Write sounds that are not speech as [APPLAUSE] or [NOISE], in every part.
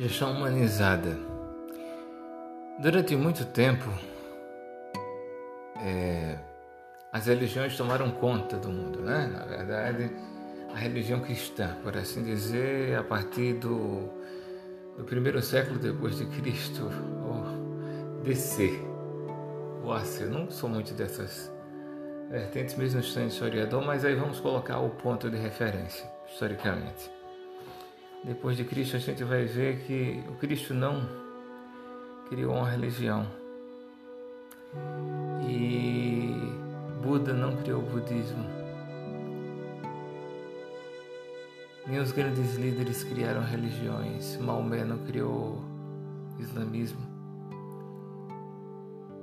Gestão humanizada. Durante muito tempo, é, as religiões tomaram conta do mundo, né? Na verdade, a religião cristã, por assim dizer, a partir do, do primeiro século depois de Cristo, ou DC, ou AC. Eu não sou muito dessas vertentes, mesmo sendo historiador, mas aí vamos colocar o ponto de referência, historicamente. Depois de Cristo, a gente vai ver que o Cristo não criou uma religião. E Buda não criou o budismo. Nem os grandes líderes criaram religiões. Maomé não criou islamismo.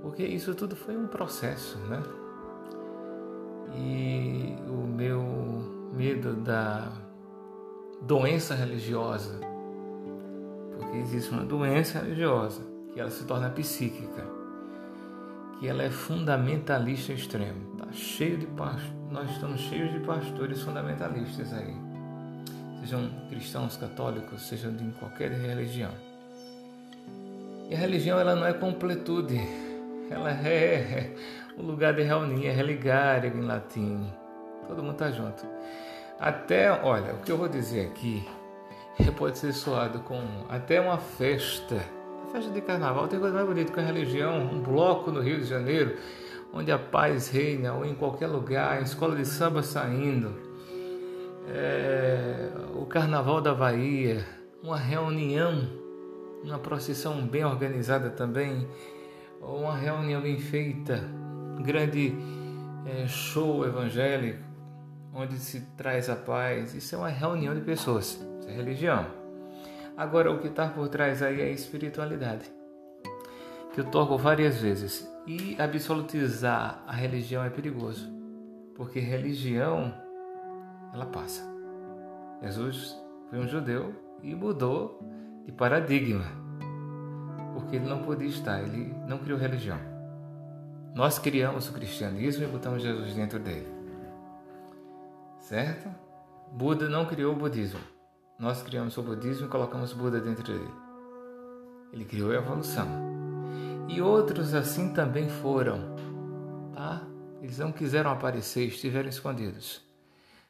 Porque isso tudo foi um processo, né? E o meu medo da doença religiosa, porque existe uma doença religiosa que ela se torna psíquica, que ela é fundamentalista extremo. Tá cheio de nós estamos cheios de pastores fundamentalistas aí, sejam cristãos, católicos, sejam de qualquer religião. E a religião ela não é completude, ela é o [LAUGHS] lugar de reunir, é religare em latim. Todo mundo está junto. Até, olha, o que eu vou dizer aqui [LAUGHS] pode ser soado com até uma festa. A festa de carnaval tem coisa mais bonita que a religião, um bloco no Rio de Janeiro, onde a paz reina, ou em qualquer lugar, a escola de samba saindo, é, o carnaval da Bahia, uma reunião, uma procissão bem organizada também, uma reunião bem feita, um grande é, show evangélico onde se traz a paz. Isso é uma reunião de pessoas, isso é religião. Agora, o que está por trás aí é a espiritualidade, que eu toco várias vezes. E absolutizar a religião é perigoso, porque religião, ela passa. Jesus foi um judeu e mudou de paradigma, porque ele não podia estar, ele não criou religião. Nós criamos o cristianismo e botamos Jesus dentro dele certo? Buda não criou o budismo. Nós criamos o budismo e colocamos Buda dentro dele. Ele criou a evolução. E outros assim também foram, tá? Eles não quiseram aparecer, estiveram escondidos.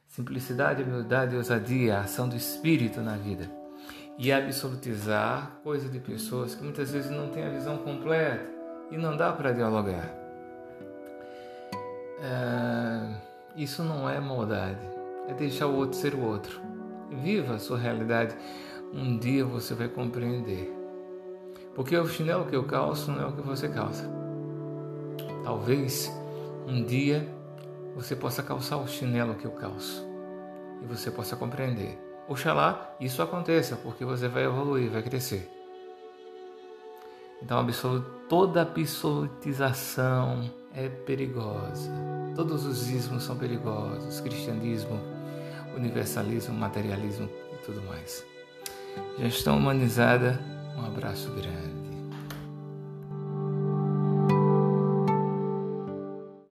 Simplicidade, humildade, ousadia, a ação do espírito na vida. E absolutizar coisa de pessoas que muitas vezes não têm a visão completa e não dá para dialogar. É isso não é maldade, é deixar o outro ser o outro. Viva a sua realidade. Um dia você vai compreender. Porque o chinelo que eu calço não é o que você calça. Talvez um dia você possa calçar o chinelo que eu calço e você possa compreender. Oxalá isso aconteça, porque você vai evoluir, vai crescer. Então, toda absolutização é perigosa. Todos os ismos são perigosos: cristianismo, universalismo, materialismo e tudo mais. Gestão humanizada, um abraço grande.